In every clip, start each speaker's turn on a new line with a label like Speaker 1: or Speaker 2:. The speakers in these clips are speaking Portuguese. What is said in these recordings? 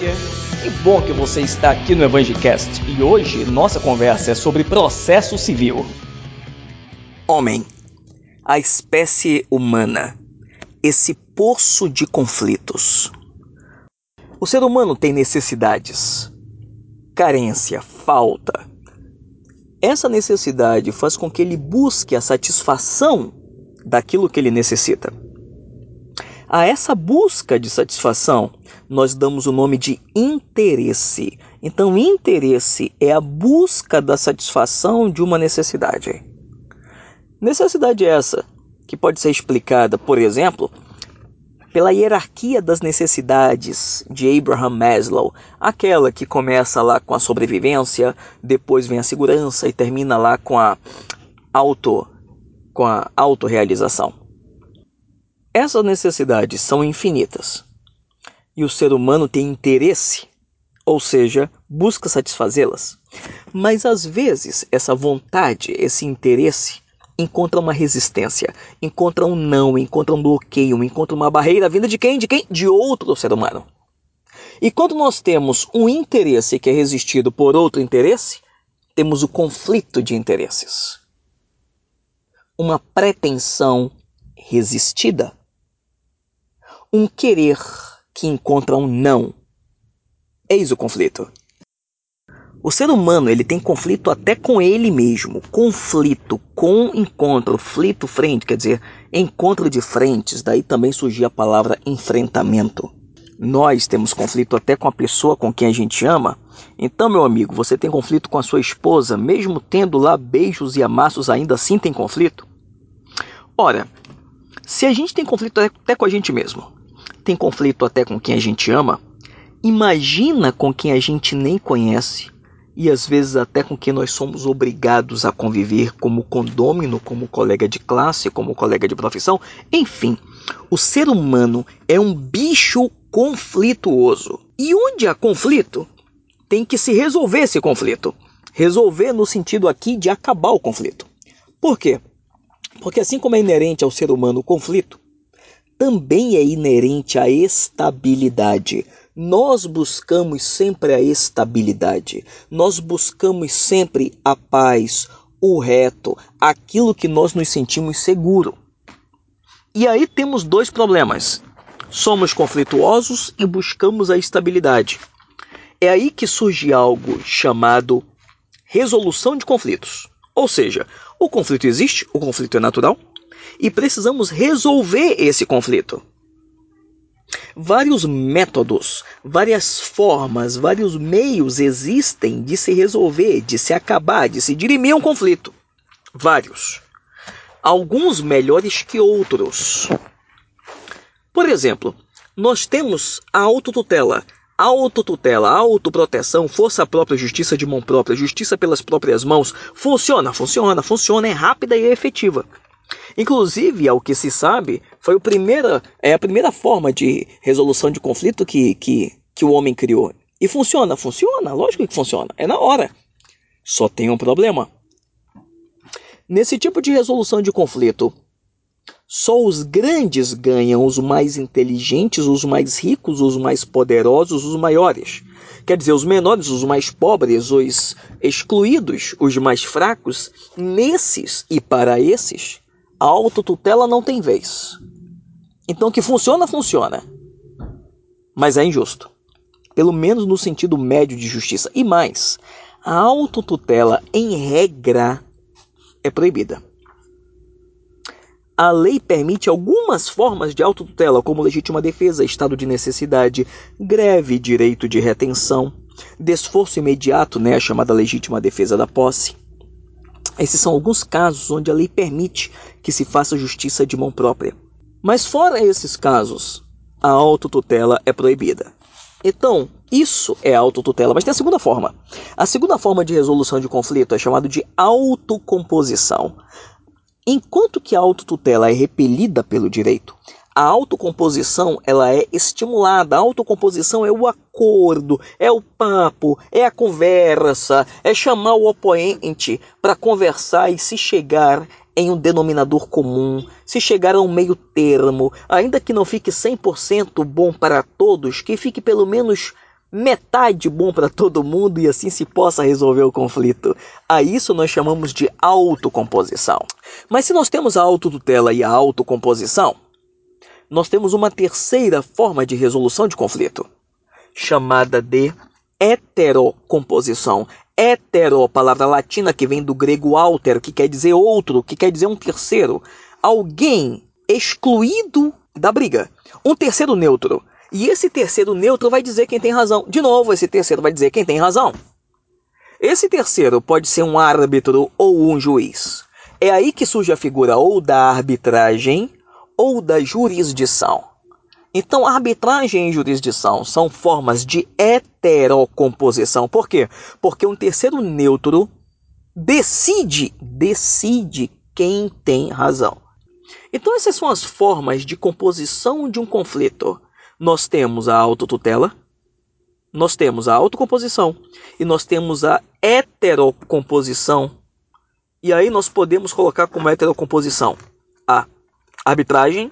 Speaker 1: Que bom que você está aqui no Evangelcast e hoje nossa conversa é sobre processo civil.
Speaker 2: Homem, a espécie humana, esse poço de conflitos. O ser humano tem necessidades, carência, falta. Essa necessidade faz com que ele busque a satisfação daquilo que ele necessita. A essa busca de satisfação, nós damos o nome de interesse. Então, interesse é a busca da satisfação de uma necessidade. Necessidade essa que pode ser explicada, por exemplo, pela hierarquia das necessidades de Abraham Maslow, aquela que começa lá com a sobrevivência, depois vem a segurança e termina lá com a auto com a autorrealização. Essas necessidades são infinitas e o ser humano tem interesse, ou seja, busca satisfazê-las. Mas às vezes essa vontade, esse interesse, encontra uma resistência, encontra um não, encontra um bloqueio, encontra uma barreira vinda de quem? De quem? De outro ser humano. E quando nós temos um interesse que é resistido por outro interesse, temos o conflito de interesses. Uma pretensão resistida um querer que encontra um não. Eis o conflito. O ser humano ele tem conflito até com ele mesmo. Conflito com encontro, flito frente, quer dizer, encontro de frentes. Daí também surgiu a palavra enfrentamento. Nós temos conflito até com a pessoa com quem a gente ama. Então, meu amigo, você tem conflito com a sua esposa, mesmo tendo lá beijos e amassos, ainda assim tem conflito? Ora, se a gente tem conflito até com a gente mesmo, tem conflito até com quem a gente ama, imagina com quem a gente nem conhece e às vezes até com quem nós somos obrigados a conviver como condômino, como colega de classe, como colega de profissão, enfim. O ser humano é um bicho conflituoso. E onde há conflito, tem que se resolver esse conflito. Resolver no sentido aqui de acabar o conflito. Por quê? Porque assim como é inerente ao ser humano o conflito, também é inerente à estabilidade. Nós buscamos sempre a estabilidade, nós buscamos sempre a paz, o reto, aquilo que nós nos sentimos seguro. E aí temos dois problemas. Somos conflituosos e buscamos a estabilidade. É aí que surge algo chamado resolução de conflitos. Ou seja, o conflito existe, o conflito é natural, e precisamos resolver esse conflito. Vários métodos, várias formas, vários meios existem de se resolver, de se acabar, de se dirimir um conflito. Vários. Alguns melhores que outros. Por exemplo, nós temos a autotutela. Autotutela, autoproteção, força própria, justiça de mão própria, justiça pelas próprias mãos. Funciona, funciona, funciona, é rápida e é efetiva. Inclusive, ao que se sabe, foi primeira, é a primeira forma de resolução de conflito que, que, que o homem criou. E funciona, funciona, lógico que funciona, é na hora. Só tem um problema. Nesse tipo de resolução de conflito, só os grandes ganham, os mais inteligentes, os mais ricos, os mais poderosos, os maiores. Quer dizer, os menores, os mais pobres, os excluídos, os mais fracos, nesses e para esses, a autotutela não tem vez. Então, que funciona, funciona. Mas é injusto. Pelo menos no sentido médio de justiça. E mais, a autotutela, em regra, é proibida. A lei permite algumas formas de autotutela, como legítima defesa, estado de necessidade, greve, direito de retenção, desforço imediato, né, a chamada legítima defesa da posse. Esses são alguns casos onde a lei permite que se faça justiça de mão própria. Mas fora esses casos, a autotutela é proibida. Então, isso é autotutela, mas tem a segunda forma. A segunda forma de resolução de conflito é chamada de autocomposição. Enquanto que a autotutela é repelida pelo direito, a autocomposição ela é estimulada. A autocomposição é o acordo, é o papo, é a conversa, é chamar o oponente para conversar e se chegar em um denominador comum, se chegar a um meio termo, ainda que não fique 100% bom para todos, que fique pelo menos metade bom para todo mundo e assim se possa resolver o conflito. A isso nós chamamos de autocomposição. Mas se nós temos a autotutela e a autocomposição, nós temos uma terceira forma de resolução de conflito, chamada de heterocomposição. Hetero, palavra latina que vem do grego alter, que quer dizer outro, que quer dizer um terceiro. Alguém excluído da briga. Um terceiro neutro. E esse terceiro neutro vai dizer quem tem razão. De novo, esse terceiro vai dizer quem tem razão. Esse terceiro pode ser um árbitro ou um juiz. É aí que surge a figura ou da arbitragem ou da jurisdição. Então, arbitragem e jurisdição são formas de heterocomposição. Por quê? Porque um terceiro neutro decide, decide quem tem razão. Então, essas são as formas de composição de um conflito nós temos a autotutela, nós temos a autocomposição e nós temos a heterocomposição. E aí nós podemos colocar como heterocomposição a arbitragem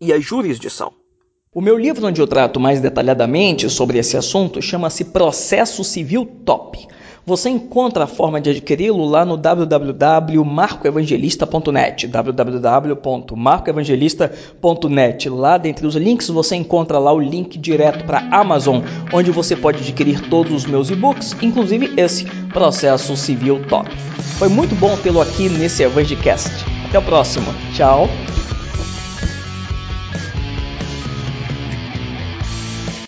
Speaker 2: e a jurisdição.
Speaker 1: O meu livro onde eu trato mais detalhadamente sobre esse assunto chama-se Processo Civil Top você encontra a forma de adquiri-lo lá no www.marcoevangelista.net, www.marcoevangelista.net. Lá dentre os links você encontra lá o link direto para Amazon, onde você pode adquirir todos os meus e-books, inclusive esse Processo Civil Top. Foi muito bom tê-lo aqui nesse Evangelcast. Até o próximo. Tchau.